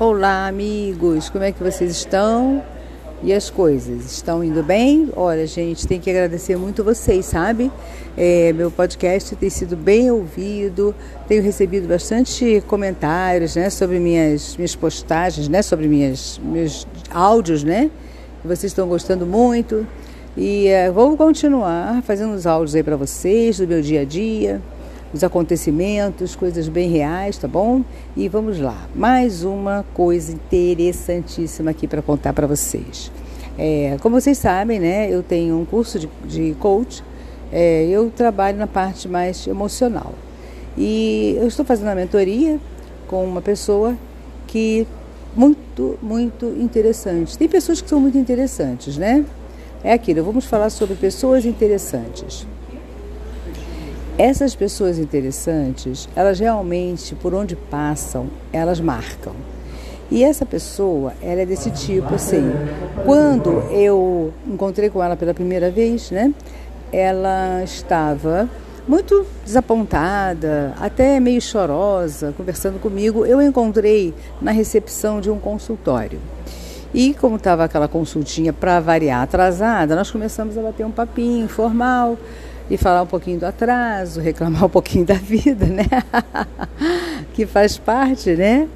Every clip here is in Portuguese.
Olá, amigos, como é que vocês estão? E as coisas estão indo bem? Olha, gente, tem que agradecer muito vocês, sabe? É, meu podcast tem sido bem ouvido, tenho recebido bastante comentários, né, sobre minhas minhas postagens, né, sobre minhas meus áudios, né? Vocês estão gostando muito e é, vou continuar fazendo os áudios aí para vocês do meu dia a dia os acontecimentos, coisas bem reais, tá bom? E vamos lá, mais uma coisa interessantíssima aqui para contar para vocês. É, como vocês sabem, né, eu tenho um curso de, de coach, é, eu trabalho na parte mais emocional. E eu estou fazendo uma mentoria com uma pessoa que muito, muito interessante. Tem pessoas que são muito interessantes, né? É aquilo, vamos falar sobre pessoas interessantes. Essas pessoas interessantes, elas realmente, por onde passam, elas marcam. E essa pessoa, ela é desse tipo, assim, quando eu encontrei com ela pela primeira vez, né, ela estava muito desapontada, até meio chorosa, conversando comigo. Eu encontrei na recepção de um consultório. E como estava aquela consultinha para variar atrasada, nós começamos a bater um papinho informal e falar um pouquinho do atraso, reclamar um pouquinho da vida, né? que faz parte, né?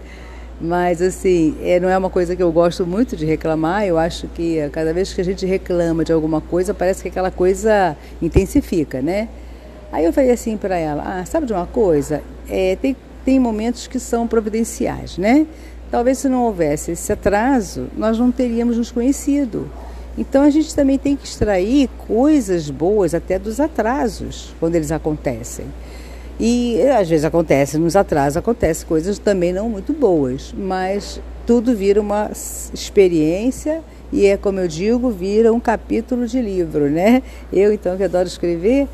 Mas assim, é, não é uma coisa que eu gosto muito de reclamar. Eu acho que cada vez que a gente reclama de alguma coisa, parece que aquela coisa intensifica, né? Aí eu falei assim para ela: ah, sabe de uma coisa? É, tem, tem momentos que são providenciais, né? Talvez se não houvesse esse atraso, nós não teríamos nos conhecido. Então a gente também tem que extrair coisas boas até dos atrasos, quando eles acontecem. E às vezes acontece, nos atrasos acontecem coisas também não muito boas, mas tudo vira uma experiência e é como eu digo, vira um capítulo de livro, né? Eu então que adoro escrever,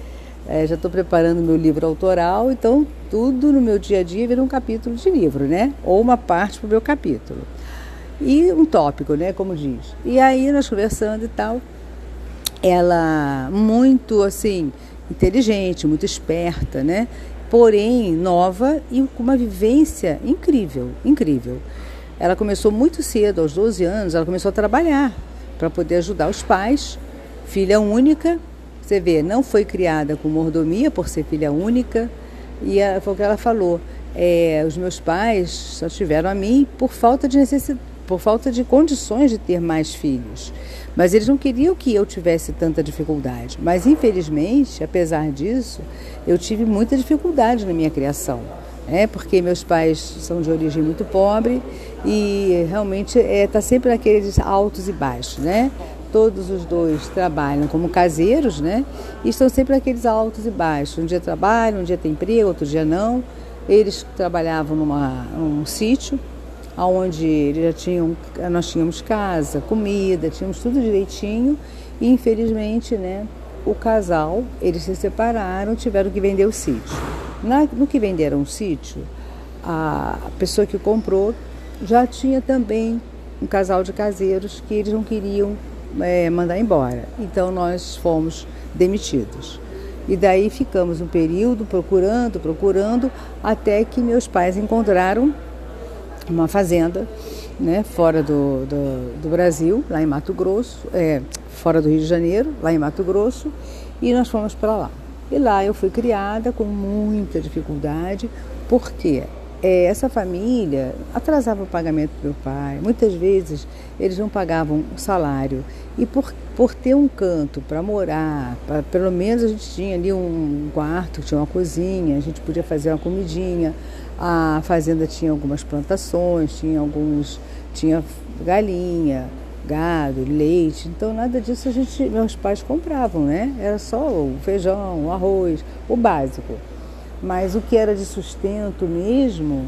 é, já estou preparando meu livro autoral, então tudo no meu dia a dia vira um capítulo de livro, né? Ou uma parte para o meu capítulo e um tópico, né, como diz. E aí nós conversando e tal, ela muito assim inteligente, muito esperta, né? Porém nova e com uma vivência incrível, incrível. Ela começou muito cedo, aos 12 anos, ela começou a trabalhar para poder ajudar os pais. Filha única, você vê, não foi criada com mordomia por ser filha única. E foi o que ela falou. É, os meus pais só tiveram a mim por falta de necessidade por falta de condições de ter mais filhos. Mas eles não queriam que eu tivesse tanta dificuldade. Mas infelizmente, apesar disso, eu tive muita dificuldade na minha criação. É, porque meus pais são de origem muito pobre e realmente está é, tá sempre naqueles altos e baixos, né? Todos os dois trabalham como caseiros, né? E estão sempre naqueles altos e baixos. Um dia trabalham, um dia tem emprego, outro dia não. Eles trabalhavam numa, num sítio onde eles já tinham, nós tínhamos casa, comida, tínhamos tudo direitinho e infelizmente, né, o casal, eles se separaram, tiveram que vender o sítio. Na, no que venderam o sítio, a pessoa que comprou já tinha também um casal de caseiros que eles não queriam é, mandar embora. Então nós fomos demitidos. E daí ficamos um período procurando, procurando, até que meus pais encontraram uma fazenda, né, fora do, do, do, Brasil, lá em Mato Grosso, é, fora do Rio de Janeiro, lá em Mato Grosso, e nós fomos para lá. E lá eu fui criada com muita dificuldade, porque é, essa família atrasava o pagamento do meu pai. Muitas vezes eles não pagavam o salário. E por, por ter um canto para morar, pra, pelo menos a gente tinha ali um quarto, tinha uma cozinha, a gente podia fazer uma comidinha. A fazenda tinha algumas plantações, tinha alguns, tinha galinha, gado, leite. Então nada disso a gente, meus pais compravam, né? Era só o feijão, o arroz, o básico. Mas o que era de sustento mesmo,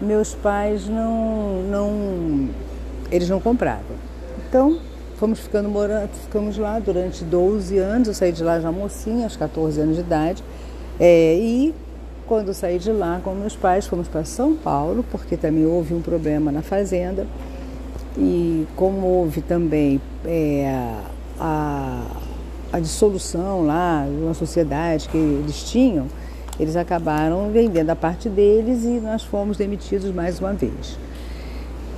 meus pais não, não, eles não compravam. Então fomos ficando morando, ficamos lá durante 12 anos. Eu saí de lá já mocinha, aos 14 anos de idade, é, e quando saí de lá com meus pais, fomos para São Paulo, porque também houve um problema na fazenda. E como houve também é, a, a dissolução lá de uma sociedade que eles tinham, eles acabaram vendendo a parte deles e nós fomos demitidos mais uma vez.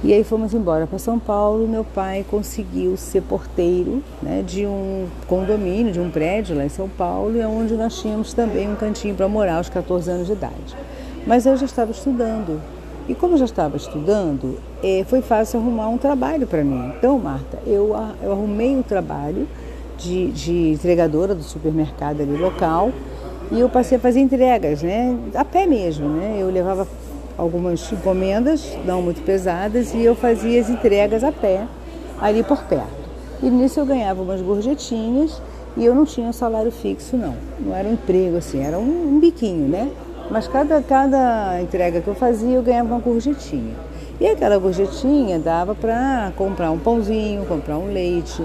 E aí fomos embora para São Paulo. Meu pai conseguiu ser porteiro né, de um condomínio, de um prédio lá em São Paulo, e é onde nós tínhamos também um cantinho para morar aos 14 anos de idade. Mas eu já estava estudando. E como eu já estava estudando, é, foi fácil arrumar um trabalho para mim. Então, Marta, eu, eu arrumei um trabalho de, de entregadora do supermercado ali local e eu passei a fazer entregas, né? A pé mesmo, né? Eu levava algumas encomendas, não muito pesadas, e eu fazia as entregas a pé, ali por perto. E nisso eu ganhava umas gorjetinhas e eu não tinha salário fixo, não. Não era um emprego assim, era um, um biquinho, né? Mas cada, cada entrega que eu fazia eu ganhava uma gorjetinha. E aquela gorjetinha dava para comprar um pãozinho, comprar um leite.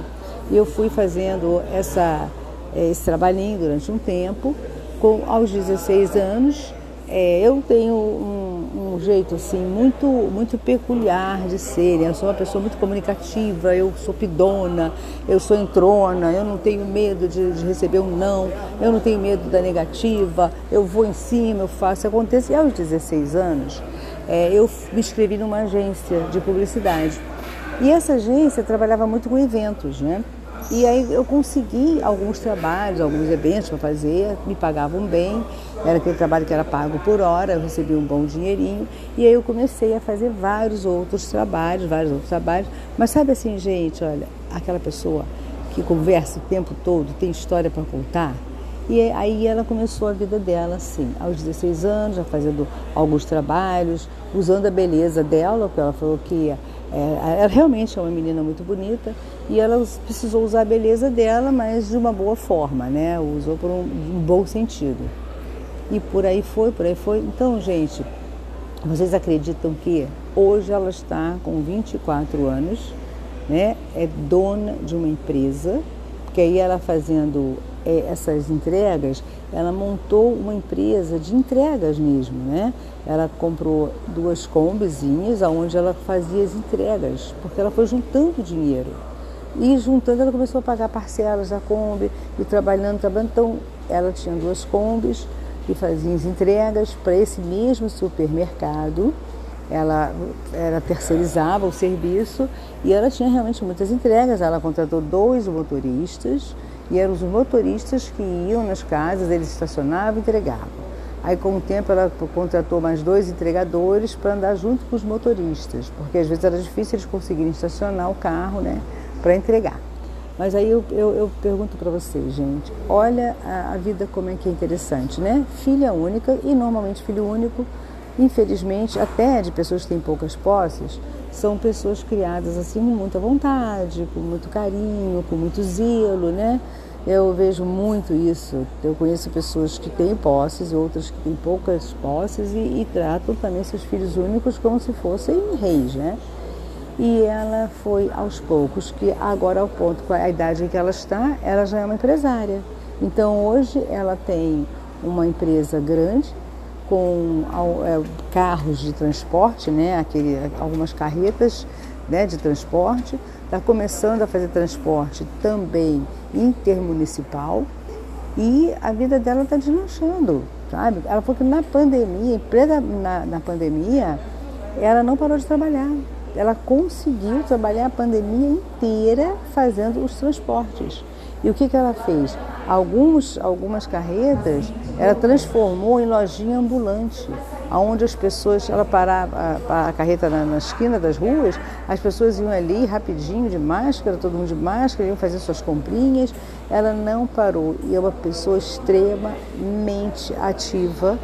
E eu fui fazendo essa, esse trabalhinho durante um tempo. Com, aos 16 anos, é, eu tenho um, um, jeito assim muito muito peculiar de ser. Eu sou uma pessoa muito comunicativa, eu sou pidona, eu sou entrona, eu não tenho medo de, de receber um não, eu não tenho medo da negativa, eu vou em cima, eu faço, acontece. E aos 16 anos, é, eu me inscrevi numa agência de publicidade. E essa agência trabalhava muito com eventos, né? E aí eu consegui alguns trabalhos, alguns eventos para fazer, me pagavam bem, era aquele trabalho que era pago por hora, eu recebia um bom dinheirinho, e aí eu comecei a fazer vários outros trabalhos, vários outros trabalhos. Mas sabe assim, gente, olha, aquela pessoa que conversa o tempo todo, tem história para contar, e aí ela começou a vida dela assim, aos 16 anos, já fazendo alguns trabalhos, usando a beleza dela, porque ela falou que é, ela realmente é uma menina muito bonita e ela precisou usar a beleza dela, mas de uma boa forma, né? Usou por um, um bom sentido. E por aí foi, por aí foi. Então, gente, vocês acreditam que hoje ela está com 24 anos, né? É dona de uma empresa, porque aí ela fazendo é, essas entregas, ela montou uma empresa de entregas mesmo, né? Ela comprou duas combizinhas onde ela fazia as entregas, porque ela foi juntando dinheiro. E juntando, ela começou a pagar parcelas da Kombi e trabalhando, trabalhando. Então, ela tinha duas Kombis e fazia as entregas para esse mesmo supermercado. Ela, ela terceirizava o serviço e ela tinha realmente muitas entregas. Ela contratou dois motoristas e eram os motoristas que iam nas casas, eles estacionavam e entregavam. Aí, com o tempo, ela contratou mais dois entregadores para andar junto com os motoristas, porque às vezes era difícil eles conseguirem estacionar o carro né, para entregar. Mas aí eu, eu, eu pergunto para vocês, gente, olha a, a, vida como é que é interessante, né? Filha única e normalmente filho único, infelizmente, até de pessoas que têm poucas posses, são pessoas criadas assim com muita vontade, com muito carinho, com muito zelo, né? Eu vejo muito isso. Eu conheço pessoas que têm posses, outras que têm poucas posses e, e tratam também seus filhos únicos como se fossem reis, né? E ela foi aos poucos, que agora ao ponto, com a idade em que ela está, ela já é uma empresária. Então hoje ela tem uma empresa grande, com é, carros de transporte, né, aquele, algumas carretas né, de transporte, está começando a fazer transporte também intermunicipal e a vida dela está deslanchando, sabe? Ela falou que na pandemia, em plena na, na pandemia, ela não parou de trabalhar. Ela conseguiu trabalhar a pandemia inteira fazendo os transportes. E o que, que ela fez? Alguns, algumas carretas ela transformou em lojinha ambulante, onde as pessoas, ela parava a, a carreta na, na, esquina das ruas, as pessoas iam ali rapidinho de máscara, todo mundo de máscara, iam fazer suas comprinhas. Ela não parou e é uma pessoa extremamente ativa,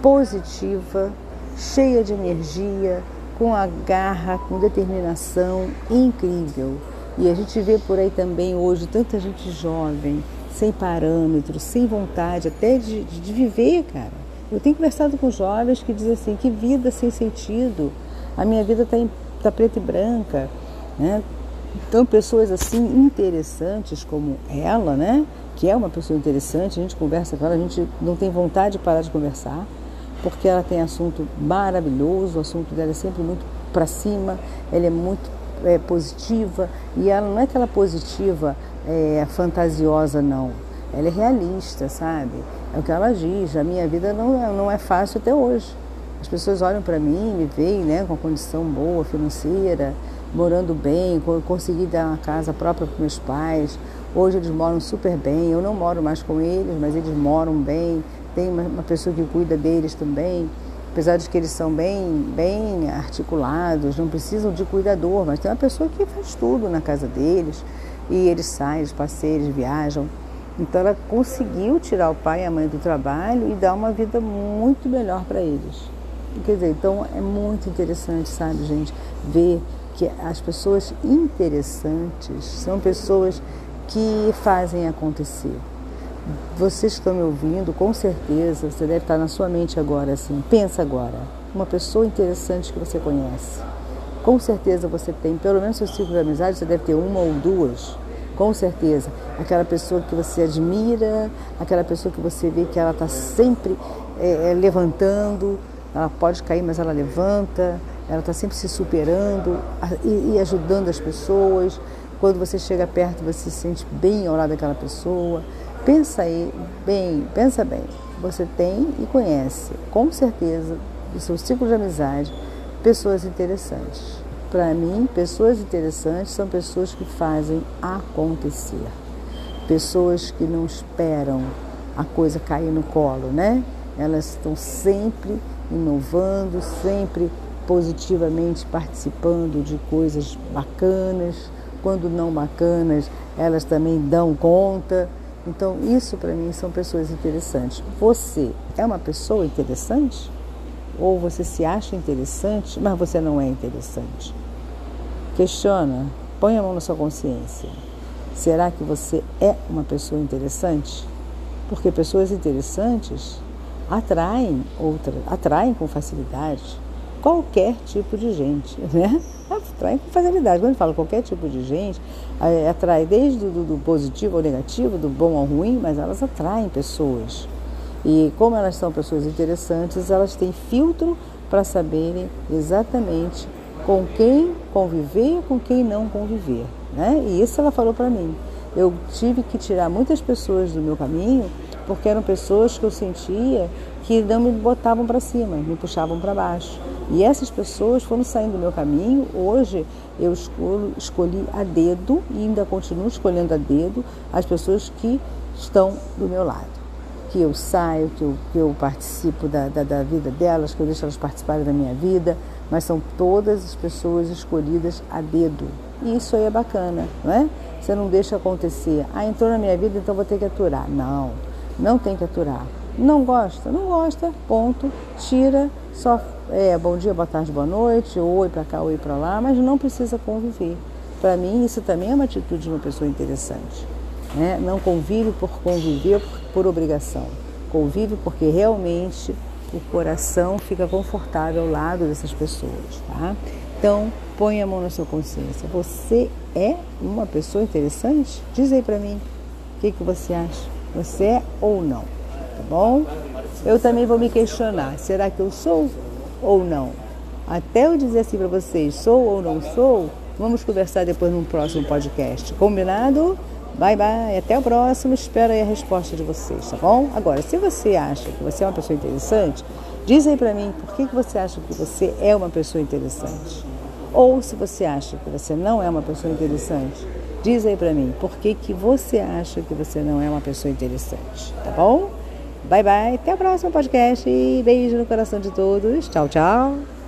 positiva, cheia de energia, com a garra, com determinação incrível. E a gente vê por aí também hoje tanta gente jovem, sem parâmetros, sem vontade até de, de viver, cara. Eu tenho conversado com jovens que dizem assim, que vida sem sentido, a minha vida está tá preta e branca, né? Então, pessoas assim interessantes como ela, né? Que é uma pessoa interessante, a gente conversa com ela, a gente não tem vontade de parar de conversar, porque ela tem assunto maravilhoso, o assunto dela é sempre muito para cima, ela é muito é, positiva e ela não é aquela positiva é, fantasiosa, não. Ela é realista, sabe? É o que ela diz. A minha vida não, é, não é fácil até hoje. As pessoas olham para mim, me veem né, com condição boa financeira, morando bem, consegui dar uma casa própria para meus pais. Hoje eles moram super bem. Eu não moro mais com eles, mas eles moram bem. Tem uma, uma pessoa que cuida deles também. Apesar de que eles são bem, bem articulados, não precisam de cuidador, mas tem uma pessoa que faz tudo na casa deles. E eles saem, eles passeiam, viajam. Então ela conseguiu tirar o pai e a mãe do trabalho e dar uma vida muito melhor para eles. Quer dizer, então é muito interessante, sabe, gente, ver que as pessoas interessantes são pessoas que fazem acontecer. Vocês que estão me ouvindo, com certeza, você deve estar na sua mente agora assim. Pensa agora, uma pessoa interessante que você conhece. Com certeza você tem, pelo menos seu ciclo de amizade, você deve ter uma ou duas. Com certeza. Aquela pessoa que você admira, aquela pessoa que você vê que ela está sempre é, levantando, ela pode cair, mas ela levanta, ela está sempre se superando e, e ajudando as pessoas. Quando você chega perto, você se sente bem ao lado daquela pessoa. Pensa aí, bem, pensa bem. Você tem e conhece, com certeza, do seu ciclo de amizade, pessoas interessantes. Para mim, pessoas interessantes são pessoas que fazem acontecer. Pessoas que não esperam a coisa cair no colo, né? Elas estão sempre inovando, sempre positivamente participando de coisas bacanas, quando não bacanas, elas também dão conta. Então, isso para mim são pessoas interessantes. Você é uma pessoa interessante? Ou você se acha interessante, mas você não é interessante? Questiona, põe a mão na sua consciência. Será que você é uma pessoa interessante? Porque pessoas interessantes atraem outra, atraem com facilidade qualquer tipo de gente, né? Atraem com facilidade. Quando eu falo qualquer tipo de gente, atrai desde do, do positivo ao negativo, do bom ao ruim, mas elas atraem pessoas. E como elas são pessoas interessantes, elas têm filtro para saberem exatamente com quem conviver e com quem não conviver. Né? E isso ela falou para mim. Eu tive que tirar muitas pessoas do meu caminho porque eram pessoas que eu sentia que não me botavam para cima, me puxavam para baixo. E essas pessoas foram saindo do meu caminho. Hoje eu escolho, escolhi a dedo e ainda continuo escolhendo a dedo as pessoas que estão do meu lado. Que eu saio, que eu, que eu participo da, da, da vida delas, que eu deixo elas participarem da minha vida, mas são todas as pessoas escolhidas a dedo. E isso aí é bacana, não é? Você não deixa acontecer. Ah, entrou na minha vida, então vou ter que aturar. Não, não tem que aturar. Não gosta? Não gosta, ponto. Tira, só é, bom dia, boa tarde, boa noite, oi para cá, oi para lá, mas não precisa conviver. Para mim, isso também é uma atitude de uma pessoa interessante. Né? Não convive por conviver por, por obrigação. Convive porque realmente o coração fica confortável ao lado dessas pessoas. Tá? Então, põe a mão na sua consciência. Você é uma pessoa interessante? Diz aí para mim. O que, que você acha? Você é ou não? Tá bom? Eu também vou me questionar. Será que eu sou ou não? Até eu dizer assim para vocês, sou ou não sou, vamos conversar depois num próximo podcast. Combinado? Bye bye, até o próximo. Espero aí a resposta de vocês, tá bom? Agora, se você acha que você é uma pessoa interessante, diz aí para mim por que, que você acha que você é uma pessoa interessante. Ou se você acha que você não é uma pessoa interessante, diz aí para mim por que, que você acha que você não é uma pessoa interessante, tá bom? Bye bye, até o próximo podcast. Beijo no coração de todos. Tchau, tchau.